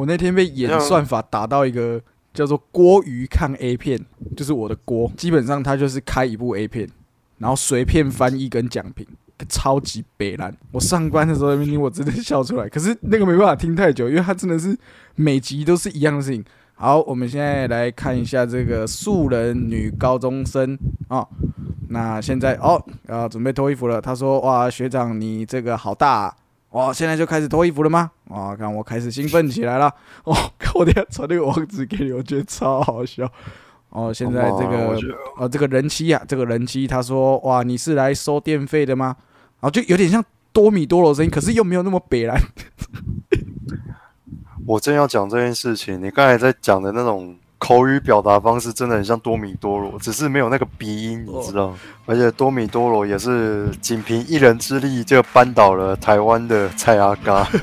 我那天被演算法打到一个叫做“郭鱼看 A 片”，就是我的锅，基本上它就是开一部 A 片，然后随便翻译跟讲评，超级北烂。我上班的时候在听，我真的笑出来。可是那个没办法听太久，因为它真的是每集都是一样的事情。好，我们现在来看一下这个素人女高中生啊。那现在哦，要准备脱衣服了。他说：“哇，学长你这个好大哇！现在就开始脱衣服了吗？哇，看我开始兴奋起来了。哦，看我等下传那个网址给你，我觉得超好笑。哦，现在这个呃，这个人妻啊，这个人妻他说：哇，你是来收电费的吗？然后就有点像多米多罗声音，可是又没有那么北蓝。”我正要讲这件事情，你刚才在讲的那种口语表达方式，真的很像多米多罗，只是没有那个鼻音，你知道？而且多米多罗也是仅凭一人之力就扳倒了台湾的蔡阿嘎。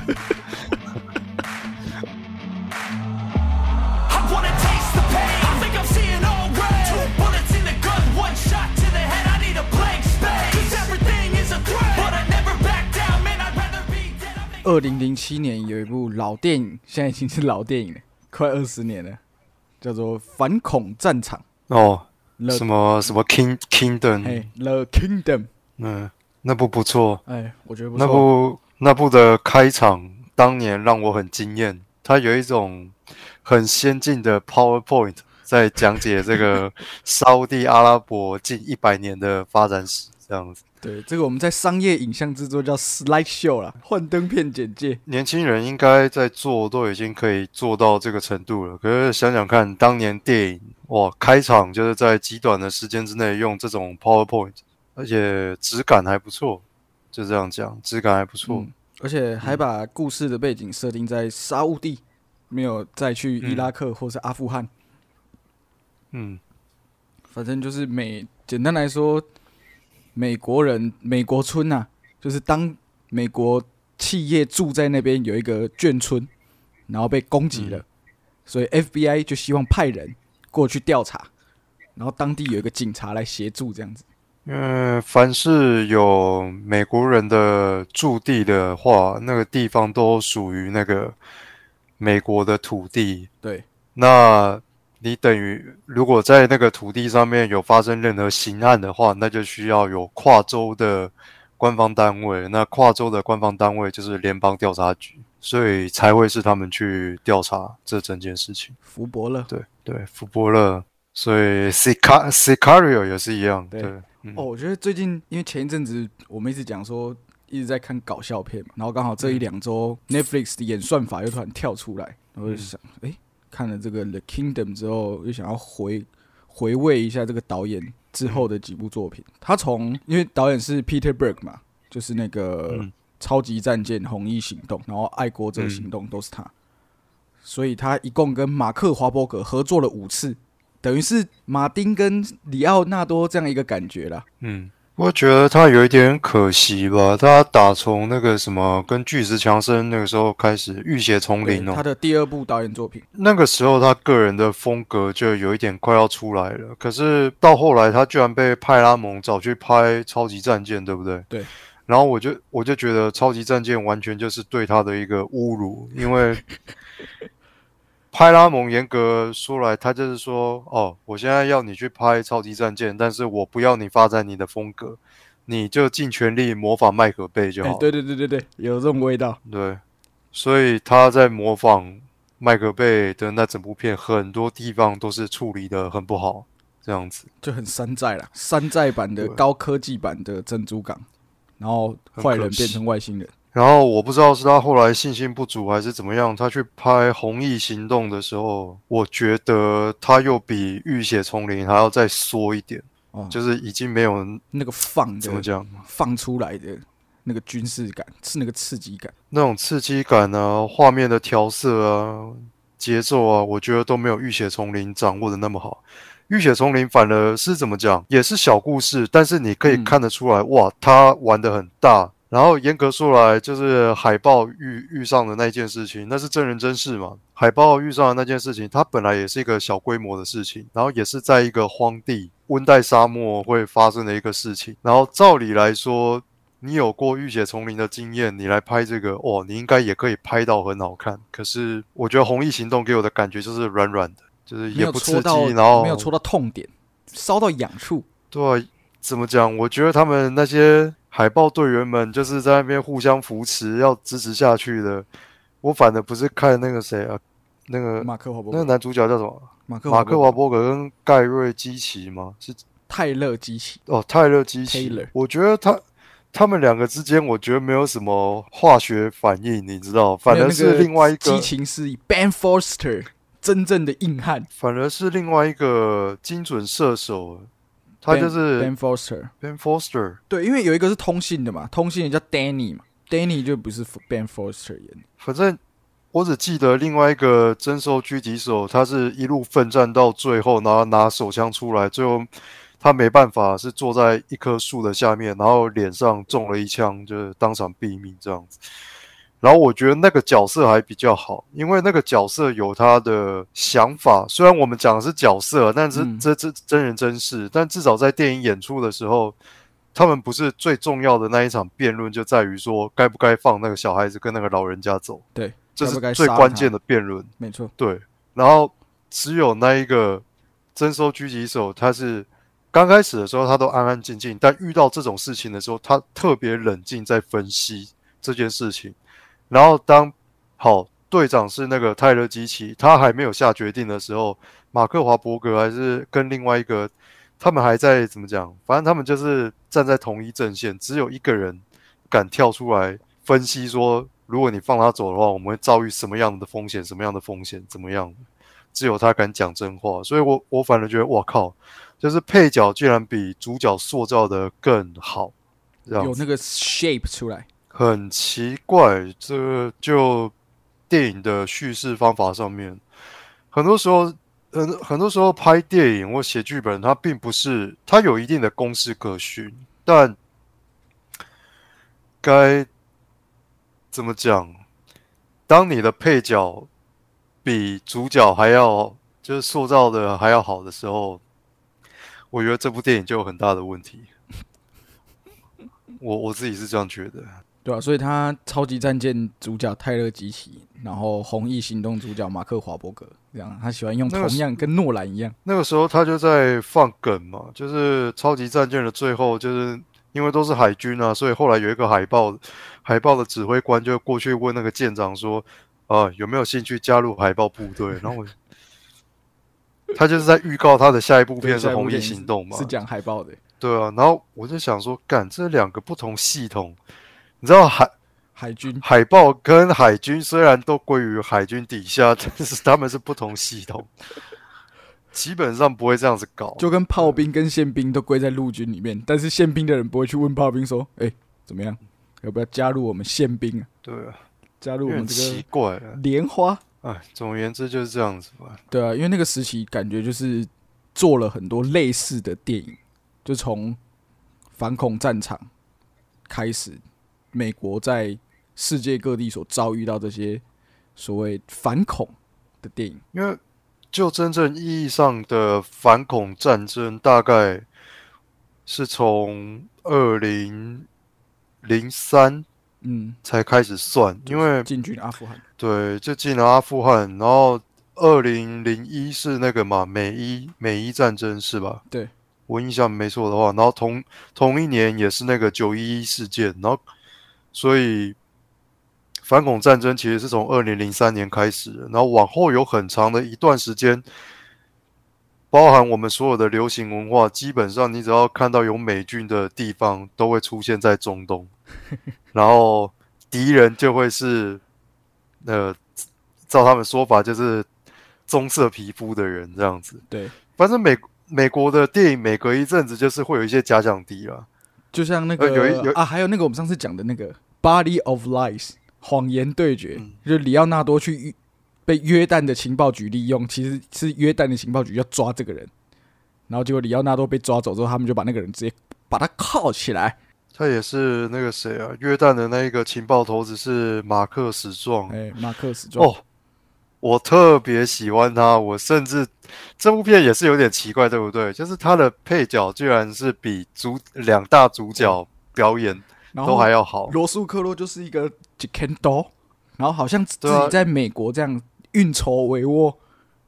二零零七年有一部老电影，现在已经是老电影了，快二十年了，叫做《反恐战场》哦，什么什么 King Kingdom，The Kingdom，嗯，那部不错，哎，我觉得不错。那部那部的开场当年让我很惊艳，它有一种很先进的 PowerPoint 在讲解这个 沙地阿拉伯近一百年的发展史，这样子。对，这个我们在商业影像制作叫 slide show 啦，幻灯片简介。年轻人应该在做，都已经可以做到这个程度了。可是想想看，当年电影哇，开场就是在极短的时间之内用这种 PowerPoint，而且质感还不错，就这样讲，质感还不错，而且还把故事的背景设定在沙乌地，没有再去伊拉克或是阿富汗。嗯，反正就是美，简单来说。美国人，美国村呐，就是当美国企业住在那边有一个眷村，然后被攻击了，所以 FBI 就希望派人过去调查，然后当地有一个警察来协助这样子。嗯，凡是有美国人的驻地的话，那个地方都属于那个美国的土地。对，那。你等于如果在那个土地上面有发生任何刑案的话，那就需要有跨州的官方单位。那跨州的官方单位就是联邦调查局，所以才会是他们去调查这整件事情。福伯勒，对对，福伯勒，所以 Sicar Sicario 也是一样。对哦，我觉得最近因为前一阵子我们一直讲说一直在看搞笑片嘛，然后刚好这一两周 Netflix 的演算法又突然跳出来，我就想，哎。看了这个《The Kingdom》之后，又想要回回味一下这个导演之后的几部作品。他从因为导演是 Peter Berg 嘛，就是那个《超级战舰》《红衣行动》，然后《爱国者行动》都是他，所以他一共跟马克华伯格合作了五次，等于是马丁跟里奥纳多这样一个感觉啦。嗯。我觉得他有一点可惜吧，他打从那个什么跟巨石强森那个时候开始浴血丛林哦，他的第二部导演作品，那个时候他个人的风格就有一点快要出来了。可是到后来他居然被派拉蒙找去拍超级战舰，对不对？对。然后我就我就觉得超级战舰完全就是对他的一个侮辱，因为。派拉蒙严格说来，他就是说，哦，我现在要你去拍超级战舰，但是我不要你发展你的风格，你就尽全力模仿麦克贝就好。对对对对对，有这种味道。对，所以他在模仿麦克贝的那整部片，很多地方都是处理的很不好，这样子就很山寨了，山寨版的高科技版的珍珠港，然后坏人变成外星人。然后我不知道是他后来信心不足还是怎么样，他去拍《红翼行动》的时候，我觉得他又比《浴血丛林》还要再缩一点，就是已经没有那个放怎么讲放出来的那个军事感，是那个刺激感，那种刺激感啊，画面的调色啊，节奏啊，我觉得都没有《浴血丛林》掌握的那么好。《浴血丛林》反而是怎么讲，也是小故事，但是你可以看得出来，哇，他玩的很大。然后严格说来，就是海豹遇遇上的那件事情，那是真人真事嘛？海豹遇上的那件事情，它本来也是一个小规模的事情，然后也是在一个荒地、温带沙漠会发生的一个事情。然后照理来说，你有过《浴血丛林》的经验，你来拍这个，哦，你应该也可以拍到很好看。可是我觉得《红翼行动》给我的感觉就是软软的，就是也不刺激，然后没有戳到痛点，烧到痒处。对啊，怎么讲？我觉得他们那些海豹队员们就是在那边互相扶持，要支持下去的。我反而不是看那个谁啊，那个马克华伯格，那个男主角叫什么？马克马克华华伯格跟盖瑞基奇吗？是泰勒基奇，哦，泰勒基奇 Taylor。我觉得他他们两个之间，我觉得没有什么化学反应，你知道？反而是另外一个激个，情是以 Ben Foster 真正的硬汉，反而是另外一个精准射手，他就是 Ben Foster。Ben Foster。对，因为有一个是通信的嘛，通信的叫 Danny 嘛，Danny 就不是 Ben Foster 演的。反正我只记得另外一个征收狙击手，他是一路奋战到最后，然后拿手枪出来，最后他没办法，是坐在一棵树的下面，然后脸上中了一枪，就是当场毙命这样子。然后我觉得那个角色还比较好，因为那个角色有他的想法。虽然我们讲的是角色，但是嗯这这真人真事，但至少在电影演出的时候，他们不是最重要的那一场辩论，就在于说该不该放那个小孩子跟那个老人家走。对，这是最关键的辩论。没错，对，然后只有那一个征收狙击手，他是刚开始的时候他都安安静静，但遇到这种事情的时候，他特别冷静，在分析这件事情。然后当好队长是那个泰勒基奇，他还没有下决定的时候，马克华伯格还是跟另外一个，他们还在怎么讲？反正他们就是站在同一阵线，只有一个人敢跳出来分析说，如果你放他走的话，我们会遭遇什么样的风险？什么样的风险？怎么样？只有他敢讲真话，所以我我反而觉得，我靠，就是配角居然比主角塑造的更好，有那个 shape 出来。很奇怪，这就电影的叙事方法上面，很多时候，很很多时候拍电影或写剧本，它并不是它有一定的公式可循，但该怎么讲？当你的配角比主角还要就是塑造的还要好的时候，我觉得这部电影就有很大的问题。我我自己是这样觉得。对啊，所以他超级战舰主角泰勒基奇，然后红翼行动主角马克华伯格，这样他喜欢用同样跟诺兰一样，那个时候他就在放梗嘛，就是超级战舰的最后，就是因为都是海军啊，所以后来有一个海豹，海豹的指挥官就过去问那个舰长说：“啊，有没有兴趣加入海豹部队？” 然后我，他就是在预告他的下一部片是《红翼行动》嘛是，讲海豹的，对啊。然后我就想说，干这两个不同系统，你知道海海军海豹跟海军虽然都归于海军底下，但是他们是不同系统，基本上不会这样子搞。就跟炮兵跟宪兵都归在陆军里面，但是宪兵的人不会去问炮兵说：“哎、怎么样，要不要加入我们宪兵啊？对啊，加入我们这个奇怪啊。莲花哎，总而言之就是这样子吧。？”对啊，因为那个时期感觉就是做了很多类似的电影，就从反恐战场开始，美国在世界各地所遭遇到这些所谓反恐的电影。因为就真正意义上的反恐战争，大概是从二零零三嗯，才开始算，因为进军阿富汗，对，就进了阿富汗，然后二零零一是那个嘛美伊美伊战争是吧？对，我印象没错的话，然后同同一年也是那个九一一事件，然后所以反恐战争其实是从二零零三年开始的，然后往后有很长的一段时间，包含我们所有的流行文化，基本上你只要看到有美军的地方，都会出现在中东，然后敌人就会是呃，照他们说法就是棕色皮肤的人这样子。对，反正美美国的电影每隔一阵子就是会有一些假想敌啦。就像那个、呃有一有啊，还有那个我们上次讲的那个《Body of Lies》谎言对决，嗯就是里奥纳多去约被约旦的情报局利用，其实是约旦的情报局要抓这个人，然后结果里奥纳多被抓走之后，他们就把那个人直接把他铐起来。他也是那个谁啊，约旦的那一个情报头子是马克史壮。哎，马克史壮，哦，我特别喜欢他，我甚至这部片也是有点奇怪，对不对？就是他的配角居然是比主两大主角表演然后都还要好。罗素克洛就是一个 j k e n d o 然后好像自对啊己在美国这样运筹帷幄，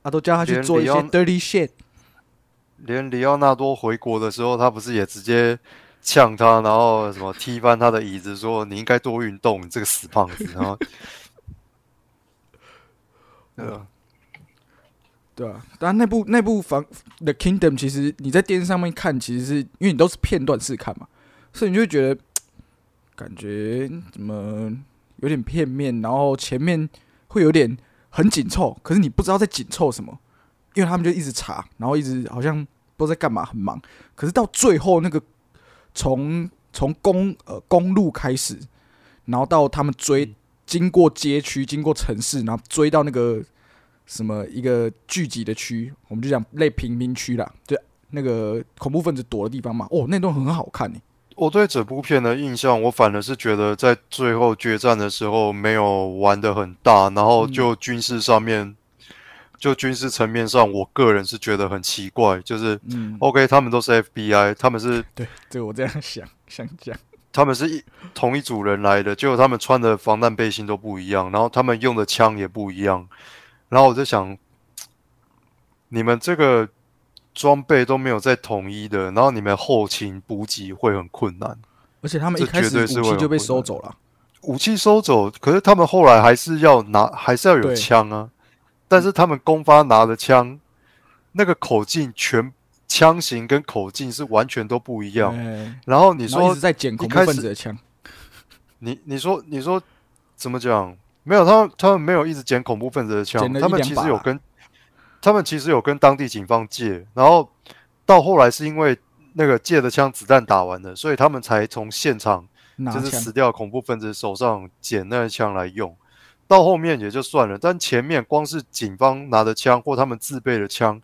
啊，都叫他去做一些 dirty shit。连里奥纳多回国的时候，他不是也直接呛他，然后什么踢翻他的椅子，说你应该多运动，你这个死胖子。然后，呃，对啊，但那部那部房 The Kingdom，其实你在电视上面看，其实是因为你都是片段式看嘛，所以你就会觉得感觉怎么有点片面，然后前面会有点很紧凑，可是你不知道在紧凑什么，因为他们就一直查，然后一直好像不知道在干嘛，很忙。可是到最后那个从从公呃公路开始，然后到他们追，经过街区，经过城市，然后追到那个什么一个聚集的区，我们就讲类贫民区啦，就那个恐怖分子躲的地方嘛。哦，那段很好看诶、我对整部片的印象，我反而是觉得在最后决战的时候没有玩的很大，然后就军事上面，就军事层面上，我个人是觉得很奇怪，就是嗯，OK，他们都是 FBI，他们是 对，对我这样想想讲，他们是一同一组人来的，结果他们穿的防弹背心都不一样，然后他们用的枪也不一样，然后我就想，你们这个装备都没有在统一的，然后你们后勤补给会很困难。而且他们一这开始武器就被收走了，武器收走，可是他们后来还是要拿，还是要有枪啊。但是他们公发拿的枪，那个口径全枪型跟口径是完全都不一样。哎然后你说一直在捡恐怖分子的枪，你你说你说怎么讲？没有，他们他们没有一直捡恐怖分子的枪他们其实有跟他们其实有跟当地警方借，然后到后来是因为那个借的枪子弹打完了，所以他们才从现场就是死掉恐怖分子手上捡那个枪来用。到后面也就算了，但前面光是警方拿的枪或他们自备的枪，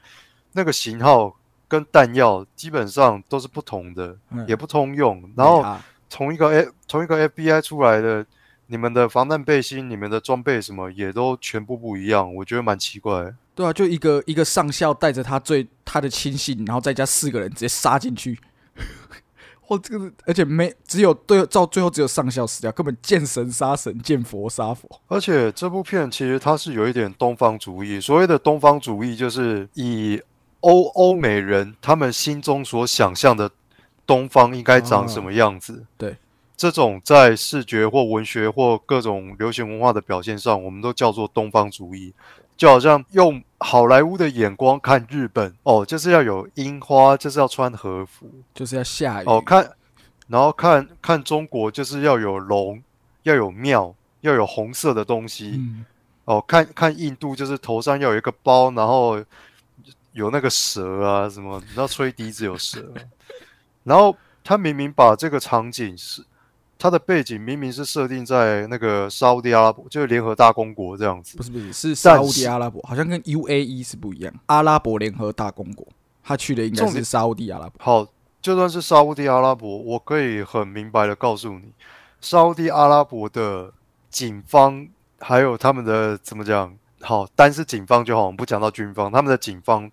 那个型号跟弹药基本上都是不同的，嗯也不通用。然后啊同一个 F 同一个 FBI 出来的，你们的防弹背心、你们的装备什么也都全部不一样，我觉得蛮奇怪的。对啊，就一个一个上校带着他最他的亲信，然后再加四个人直接杀进去。哇，这个而且没只有对到最后只有上校死掉，根本见神杀神，见佛杀佛。而且这部片其实它是有一点东方主义，所谓的东方主义就是以欧欧美人他们心中所想象的东方应该长什么样子。对，这种在视觉或文学或各种流行文化的表现上，我们都叫做东方主义。就好像用好莱坞的眼光看日本，哦，就是要有樱花，就是要穿和服，就是要下雨。哦，看，然后看看中国就是要有龙，要有庙，要有红色的东西。嗯，哦，看看印度就是头上要有一个包，然后有那个蛇啊什么，你知道吹笛子有蛇。啊，然后他明明把这个场景是他的背景明明是设定在那个沙烏地阿拉伯，就是联合大公国这样子不，是不是是沙烏但是地阿拉伯，好像跟 UAE 是不一样，阿拉伯联合大公国，他去的应该是沙烏地阿拉伯。好，就算是沙烏地阿拉伯，我可以很明白的告诉你，沙烏地阿拉伯的警方还有他们的怎么讲？好，单是警方就好，我们不讲到军方，他们的警方，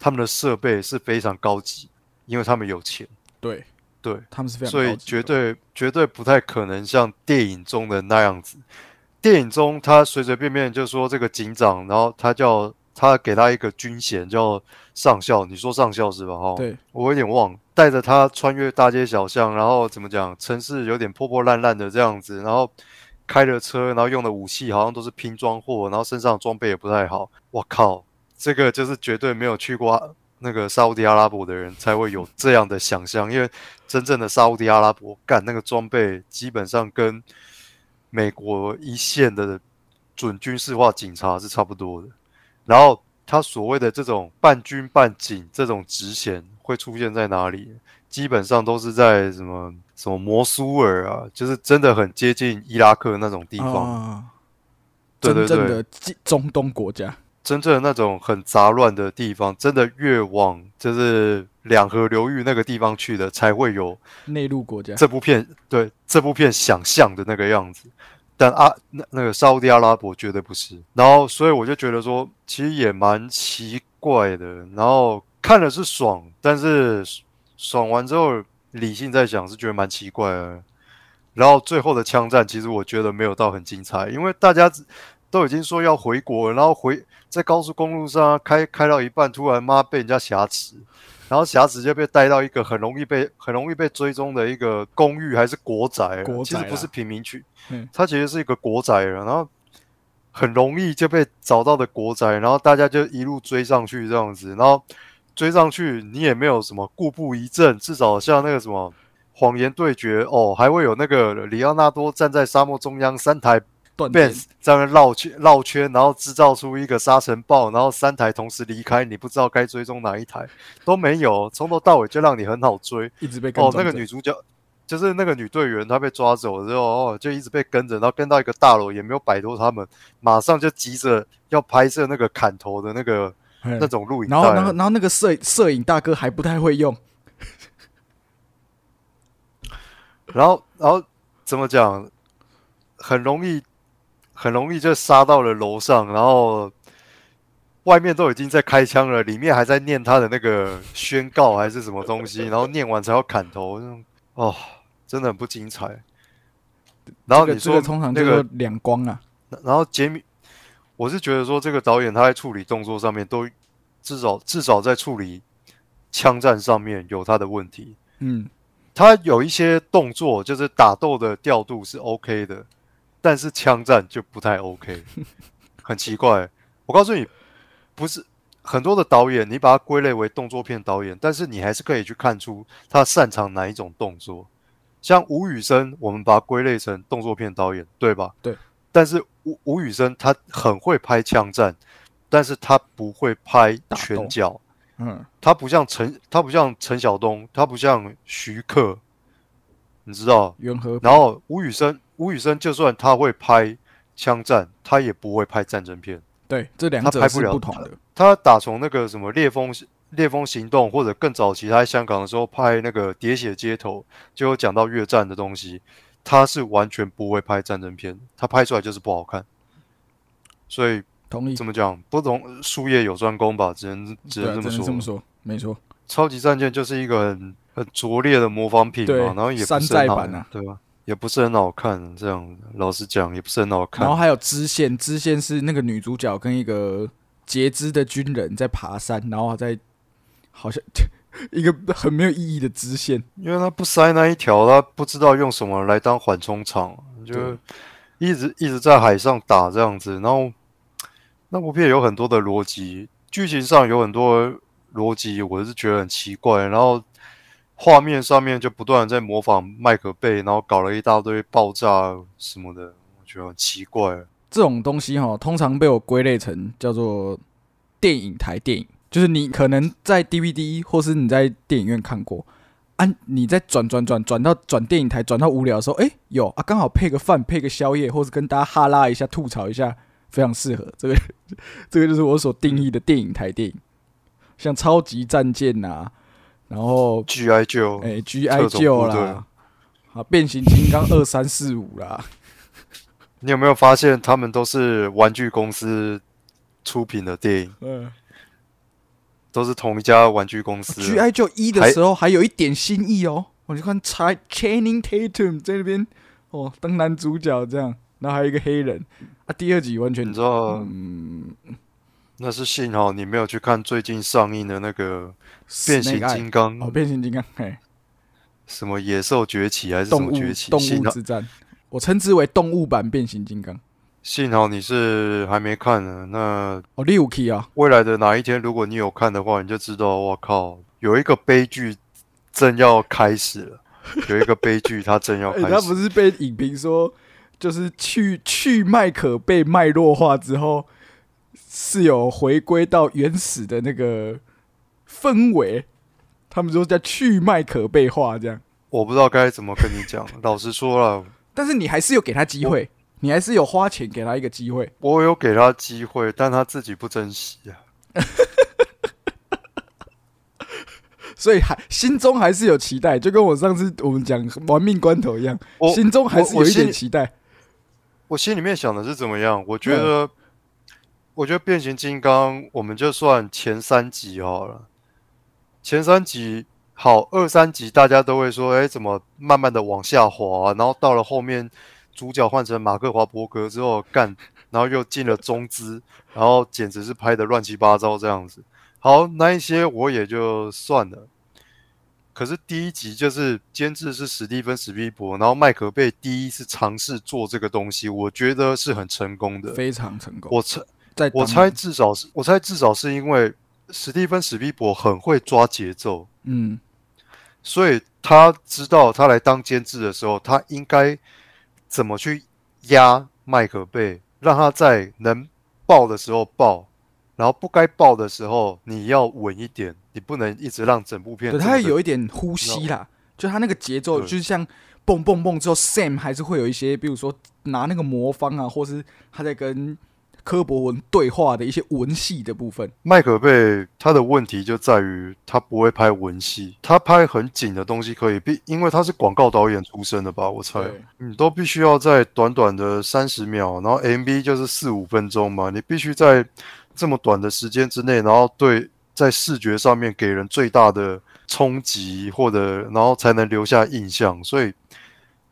他们的设备是非常高级，因为他们有钱，对对，他们是非常所以绝对绝对不太可能像电影中的那样子。电影中他随随便便就说这个警长，然后他叫他给他一个军衔叫上校，你说上校是吧？哈，对我有点忘，带着他穿越大街小巷，然后怎么讲，城市有点破破烂烂的这样子，然后开着车，然后用的武器好像都是拼装货，然后身上装备也不太好。我靠，这个就是绝对没有去过那个沙烏地阿拉伯的人才会有这样的想象，因为真正的沙烏地阿拉伯干那个装备基本上跟美国一线的准军事化警察是差不多的，然后他所谓的这种半军半警这种职衔会出现在哪里？基本上都是在什么什么摩苏尔啊，就是真的很接近伊拉克那种地方，啊，对对对，真正的中中东国家，真正的那种很杂乱的地方，真的越往就是两河流域那个地方去的，才会有内陆国家。这部片对这部片想象的那个样子。但啊，那那个沙烏地阿拉伯绝对不是。然后，所以我就觉得说，其实也蛮奇怪的。然后看了是爽，但是爽完之后，理性在想是觉得蛮奇怪的。然后最后的枪战，其实我觉得没有到很精彩，因为大家都已经说要回国了，然后回在高速公路上开开到一半，突然妈被人家挟持，然后挟持就被带到一个很容易被很容易被追踪的一个公寓还是国宅，国宅其实不是贫民区嗯，它其实是一个国宅了，然后很容易就被找到的国宅，然后大家就一路追上去这样子，然后追上去你也没有什么固步一阵，至少像那个什么。谎言对决哦，还会有那个里奥纳多站在沙漠中央，三台断电 Benz 在那绕圈绕圈，然后制造出一个沙尘暴，然后三台同时离开，你不知道该追踪哪一台都没有，从头到尾就让你很好追。一直被跟哦，那个女主角就是那个女队员，她被抓走之后，哦，就一直被跟着，然后跟到一个大楼，也没有摆脱他们，马上就急着要拍摄那个砍头的那个那种录影然后，然后，然后那个摄摄影大哥还不太会用，然后，然后怎么讲？很容易，很容易就杀到了楼上，然后外面都已经在开枪了，里面还在念他的那个宣告还是什么东西，然后念完才要砍头，那种哦，真的很不精彩。然后你说这个通常那个两光啊，然后杰米，我是觉得说这个导演他在处理动作上面都至少至少在处理枪战上面有他的问题。嗯，他有一些动作就是打斗的调度是 OK 的，但是枪战就不太 OK，很奇怪。我告诉你，不是很多的导演，你把它归类为动作片导演，但是你还是可以去看出他擅长哪一种动作。像吴宇森，我们把它归类成动作片导演，对吧？对。但是吴吴宇森他很会拍枪战，但是他不会拍拳脚。嗯，他不像陈，他不像陈晓东，他不像徐克，你知道？袁和然后吴宇森，吴宇森就算他会拍枪战，他也不会拍战争片。对，这两者是不同的。他打从那个什么烈风烈风行动，或者更早期他在香港的时候拍那个喋血街头，就有讲到越战的东西，他是完全不会拍战争片，他拍出来就是不好看。所以同意，嗯怎么讲，不同术业有专攻吧，只能只能这么说。这么说，没错。超级战舰就是一个很很拙劣的模仿品嘛，然后也不山是很好寨版啊对吧？也不是很好看，这样老实讲也不是很好看然后。还有支线，支线是那个女主角跟一个截肢的军人在爬山，然后在好像 一个很没有意义的支线。因为他不塞那一条，他不知道用什么来当缓冲场，就一直一直在海上打这样子。然后那部片有很多的逻辑，剧情上有很多逻辑，我是觉得很奇怪。然后画面上面就不断在模仿麦克贝，然后搞了一大堆爆炸什么的，我觉得很奇怪。这种东西哈，通常被我归类成叫做电影台电影，就是你可能在 DVD 或是你在电影院看过，啊，你在转转转转到转电影台转到无聊的时候，哎、有啊，刚好配个饭配个宵夜，或是跟大家哈拉一下吐槽一下，非常适合。这个这个就是我所定义的电影台电影，像超级战舰呐，然后 G.I. 就哎、G I 特种救啦，啊变形金刚二三四五啦，你有没有发现他们都是玩具公司出品的电影，嗯。都是同一家玩具公司。G I 就一的时候还有一点新意哦，我就看 Ch Channing Tatum 在那边哦当男主角这样，然后还有一个黑人。啊，第二集完全你知道，嗯，那是幸好你没有去看最近上映的那个变形金刚，哦，变形金刚，嘿，什么野兽崛起还是什么崛起？动物之战，我称之为动物版变形金刚。幸好你是还没看呢。那哦，六 K 啊，未来的哪一天，如果你有看的话，你就知道，我靠，有一个悲剧正要开始了。有一个悲剧，它正要 哎、开始。他不是被影评说，就是去去麦可被脉络化之后，是有回归到原始的那个氛围。他们说叫去麦可被化这样，我不知道该怎么跟你讲。老实说了，但是你还是有给他机会，你还是有花钱给他一个机会。我有给他机会，但他自己不珍惜啊。所以还心中还是有期待，就跟我上次我们讲玩命关头一样，我心中还是有一点期待。我心里面想的是怎么样？我觉嗯得，我觉得变形金刚，我们就算前三集好了。前三集好二三集大家都会说，哎，怎么慢慢的往下滑，然后到了后面主角换成马克华伯格之后干，然后又进了中资，然后简直是拍的乱七八糟这样子。好，那一些我也就算了。可是第一集就是监制是史蒂芬史皮伯，然后麦克贝第一次尝试做这个东西，我觉得是很成功的，非常成功。我猜，在我猜至少是，我猜至少是因为史蒂芬史皮博很会抓节奏，嗯，所以他知道他来当监制的时候，他应该怎么去压麦克贝，让他在能爆的时候爆。然后不该爆的时候，你要稳一点，你不能一直让整部片。对，他有一点呼吸啦，就他那个节奏，就是像蹦蹦蹦之后，Sam 还是会有一些，比如说拿那个魔方啊，或是他在跟柯博文对话的一些文戏的部分。麦克贝他的问题就在于他不会拍文戏，他拍很紧的东西可以，必因为他是广告导演出身的吧？我猜，你都必须要在短短的三十秒，然后 MV 就是四五分钟嘛，你必须在。这么短的时间之内，然后对在视觉上面给人最大的冲击，或者然后才能留下印象，所以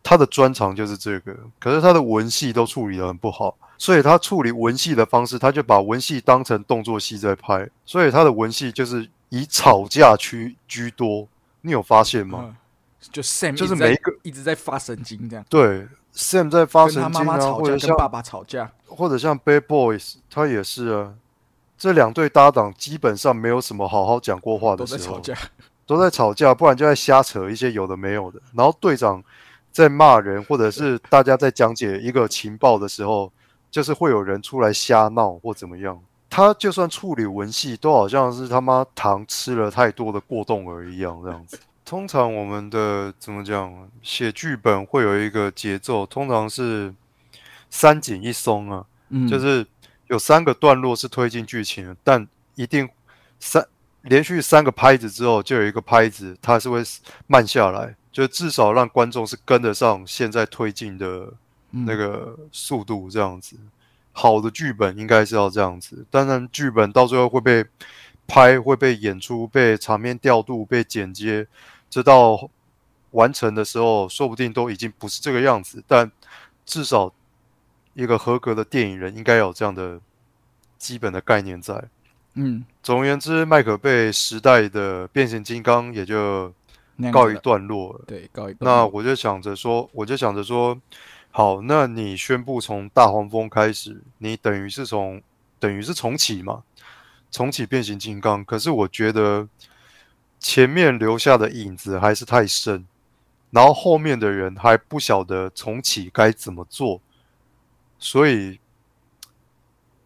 他的专长就是这个。可是他的文戏都处理的很不好，所以他处理文戏的方式，他就把文戏当成动作戏在拍，所以他的文戏就是以吵架区居多。你有发现吗？就 Sam 就是每一个一直在发神经这样。对，Sam 在发神经啊，或者跟爸爸吵架，或者像 Bad Boys，他也是啊。这两对搭档基本上没有什么好好讲过话的时候，都在吵架，都在吵架，不然就在瞎扯一些有的没有的。然后队长在骂人，或者是大家在讲解一个情报的时候，就是会有人出来瞎闹或怎么样。他就算处理文戏，都好像是他妈糖吃了太多的过动儿一样这样子。通常我们的怎么讲，写剧本会有一个节奏，通常是三紧一松啊，就是。有三个段落是推进剧情，但一定三连续三个拍子之后，就有一个拍子，它是会慢下来，就至少让观众是跟得上现在推进的那个速度，这样子。好的剧本应该是要这样子，当然剧本到最后会被拍、会被演出、被场面调度、被剪接，直到完成的时候，说不定都已经不是这个样子，但至少。一个合格的电影人应该有这样的基本的概念在。嗯，总而言之，麦克贝时代的变形金刚也就告一段落了。对，告一段。那我就想着说，我就想着说，好，那你宣布从大黄蜂开始，你等于是从等于是重启嘛？重启变形金刚。可是我觉得前面留下的影子还是太深，然后后面的人还不晓得重启该怎么做。所以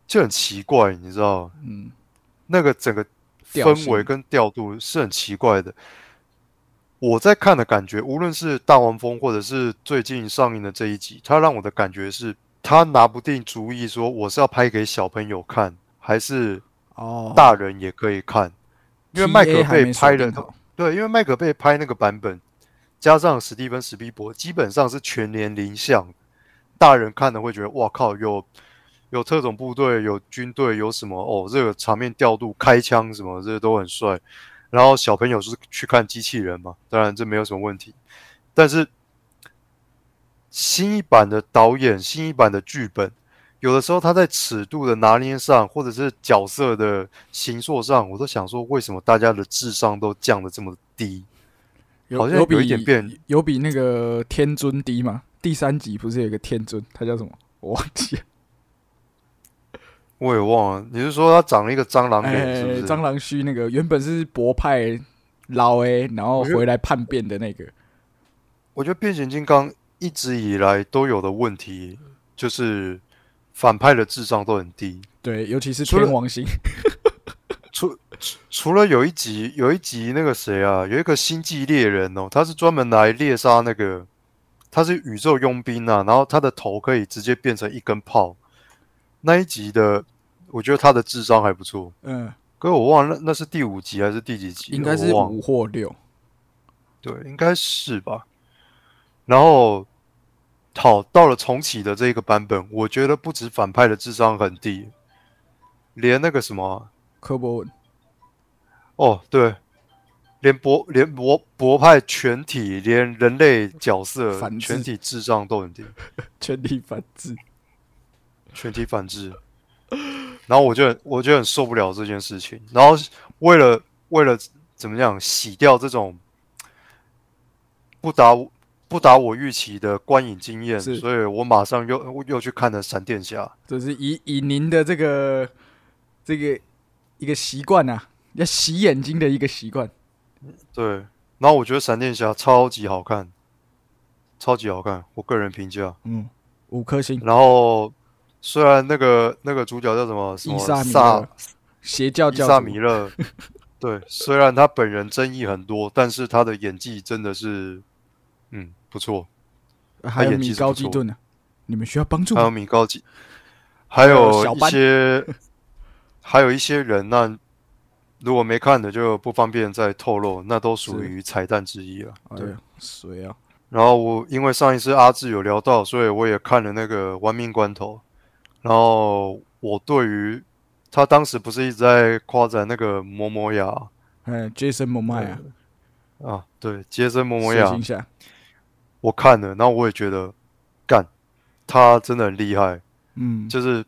就很奇怪，你知道？嗯，那个整个氛围跟调度是很奇怪的。我在看的感觉，无论是大黄蜂，或者是最近上映的这一集，他让我的感觉是，他拿不定主意，说我是要拍给小朋友看，还是哦大人也可以看。因为麦克被拍的，对，因为麦克被拍那个版本，加上史蒂芬史皮伯，基本上是全年龄向。大人看了会觉得哇靠，有有特种部队，有军队，有什么哦？这个场面调度、开枪什么，这些都很帅。然后小朋友是去看机器人嘛？当然这没有什么问题。但是新一版的导演、新一版的剧本，有的时候他在尺度的拿捏上，或者是角色的形塑上，我都想说，为什么大家的智商都降的这么低？好像有一点变，有比那个天尊低吗？第三集不是有一个天尊，他叫什么？我忘记了，我也忘了。你是说他长了一个蟑螂脸，是不是？蟑螂须那个原本是博派老 A，然后回来叛变的那个。我觉得变形金刚一直以来都有的问题，就是反派的智商都很低。对，尤其是天王星。除除了有一集，有一集那个谁啊，有一个星际猎人哦，他是专门来猎杀那个。他是宇宙佣兵啊，然后他的头可以直接变成一根炮。那一集的，我觉得他的智商还不错。嗯，可是我忘了那那是第五集还是第几集？应该是五或六。对，应该是吧。然后，好，到了重启的这个版本，我觉得不止反派的智商很低，连那个什么科博文，哦，对，连博连博博派全体连人类角色全体智商都很低，全体反制。全体反制。然后我就很我就很受不了这件事情，然后为了为了怎么样洗掉这种不达不达我预期的观影经验，所以我马上又又去看了《闪电侠》。这是以以您的这个这个一个习惯啊，要洗眼睛的一个习惯。对，然后我觉得《闪电侠》超级好看，超级好看，我个人评价。嗯，五颗星。然后虽然那个那个主角叫什么什么伊萨米萨勒，邪教伊萨米勒，对，虽然他本人争议很多，但是他的演技真的是，嗯，不错。还有米高基顿呢，你们需要帮助还有？米高基，还有有一些，还有一些人，那如果没看的就不方便再透露，那都属于彩蛋之一了。对谁啊？然后我因为上一次阿志有聊到，所以我也看了那个《玩命关头》。然后我对于他当时不是一直在夸赞那个摩摩亚？嗯，Jason m o m a 啊，啊，对，杰森摩摩亚水行，侠，我看了，然后我也觉得，干，他真的很厉害，嗯，就是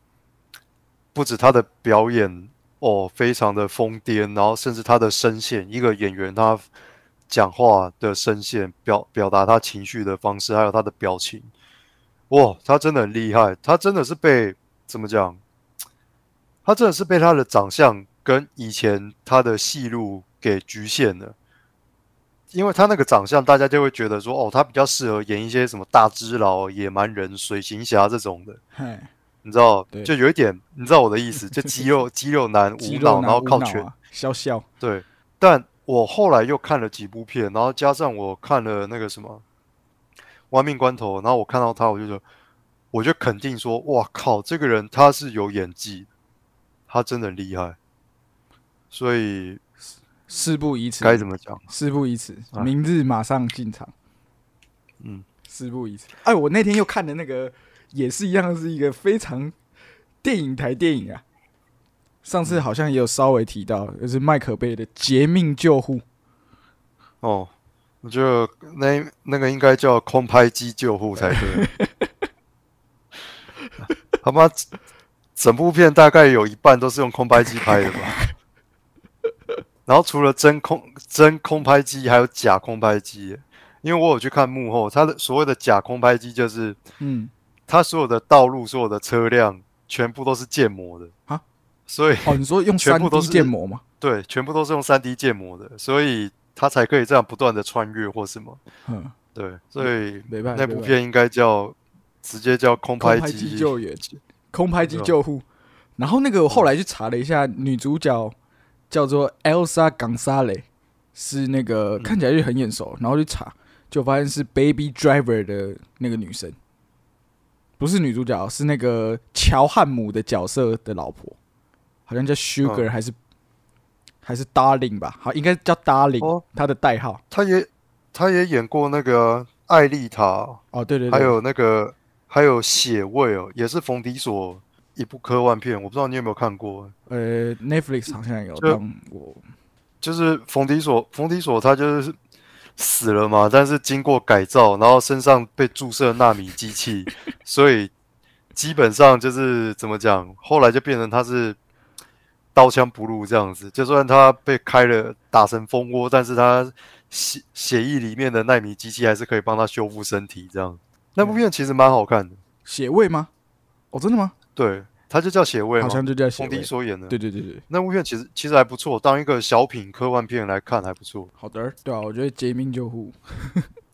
不止他的表演哦，非常的疯癫，然后甚至他的声线，一个演员他讲话的声线表表达他情绪的方式，还有他的表情，哇，他真的很厉害，他真的是被怎么讲？他真的是被他的长相跟以前他的戏路给局限了。因为他那个长相，大家就会觉得说，哦，他比较适合演一些什么大只佬、野蛮人、水行侠这种的。嗨，你知道对，就有一点，你知道我的意思，就肌肉肌肉男 无脑，然后靠拳。笑笑，对，但我后来又看了几部片，然后加上我看了那个什么《亡命关头》，然后我看到他，我就觉得，我就肯定说，哇靠，这个人他是有演技，他真的厉害。所以事不宜迟，该怎么讲？事不宜迟，哎明日马上进场。嗯，事不宜迟。哎，我那天又看的那个也是一样，是一个非常电影台电影啊。上次好像也有稍微提到，就是麦可贝的《劫命救护》。哦，我觉得那那个应该叫空拍机救护才对。他妈，整部片大概有一半都是用空拍机拍的吧？然后除了真空真空拍机，还有假空拍机。因为我有去看幕后，他的所谓的假空拍机，就是嗯，它所有的道路、所有的车辆，全部都是建模的啊。所以哦，你说用全部都是建模吗？对，全部都是用三 D 建模的，所以他才可以这样不断的穿越或什么。嗯，对，所以没办法，那部片应该叫直接叫空拍机救援，空拍机救护。然后那个我后来去查了一下，女主角叫做 Elsa Gonzalez，是那个嗯看起来就很眼熟，然后去查就发现是 Baby Driver 的那个女生，不是女主角，是那个乔汉姆的角色的老婆，好像叫 Sugar、嗯还是还是 Darling 吧？好，应该叫 Darling，、哦她的代号。她也她也演过那个艾丽塔，哦，对对对，还有那个还有血味哦，也是冯迪所一部科幻片，我不知道你有没有看过。呃 Netflix 好像有，就但我就是冯迪所，冯迪所他就是死了嘛，但是经过改造，然后身上被注射纳米机器，所以基本上就是怎么讲，后来就变成他是刀枪不入这样子。就算他被开了打成蜂窝，但是他血血液里面的纳米机器还是可以帮他修复身体这样。那部片其实蛮好看的，血味吗？哦，真的吗？对，它就叫血味，好像就叫血冯迪味。所演的。对对对对，那部片其实其实还不错，当一个小品科幻片来看还不错。好的，对啊，我觉得《劫命救护》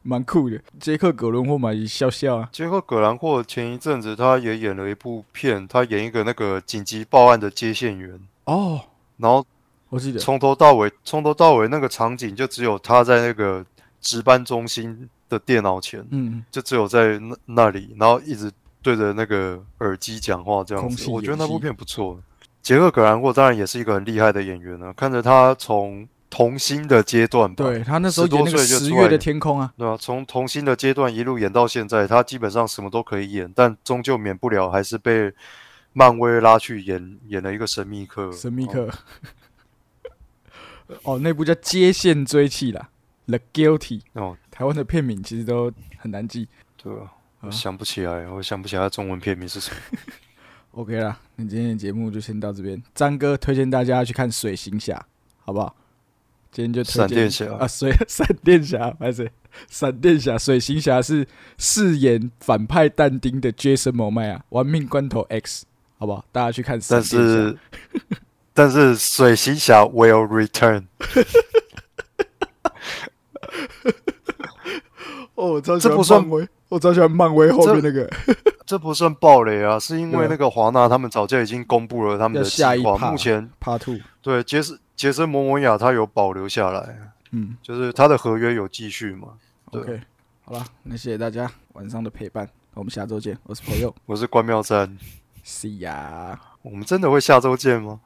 蛮酷的。杰克·葛伦霍嘛也笑笑啊，杰克·葛兰霍前一阵子他也演了一部片，他演一个那个紧急报案的接线员，哦，然后我记得，从头到尾，从头到尾那个场景就只有他在那个值班中心的电脑前，嗯，就只有在那那里，然后一直对着那个耳机讲话这样子。我觉得那部片不错。杰克·葛兰霍当然也是一个很厉害的演员呢，看着他从童星的阶段吧，对他那时候多演那个岁就十月的天空啊，对啊，从童星的阶段一路演到现在，他基本上什么都可以演，但终究免不了还是被漫威拉去演演了一个神秘客。哦，神秘客。哦，那部叫《接线追气》啦，《The Guilty》。哦，台湾的片名其实都很难记。对啊，想不起来，我想不起来中文片名是什么。OK 啦，那今天的节目就先到这边。张哥推荐大家去看《水行侠》，好不好？今天就推荐闪电侠啊，水 闪电侠还是闪电侠？水行侠是饰演反派但丁的 Jason m o m a 啊，玩命关头 X，好不好？大家去看闪但电侠。是 但是水行侠 will return，哦，我超喜欢这不算漫威，我超喜欢漫威后面那个 这不算暴雷啊，是因为那个华纳他们早就已经公布了他们的计要下一划，目前 Part Two。对杰森杰森摩摩亚他有保留下来，嗯就是他的合约有继续嘛。对，OK，好了，那谢谢大家晚上的陪伴，我们下周见，我是朋友 我是关妙山，，See ya。我们真的会下周见吗？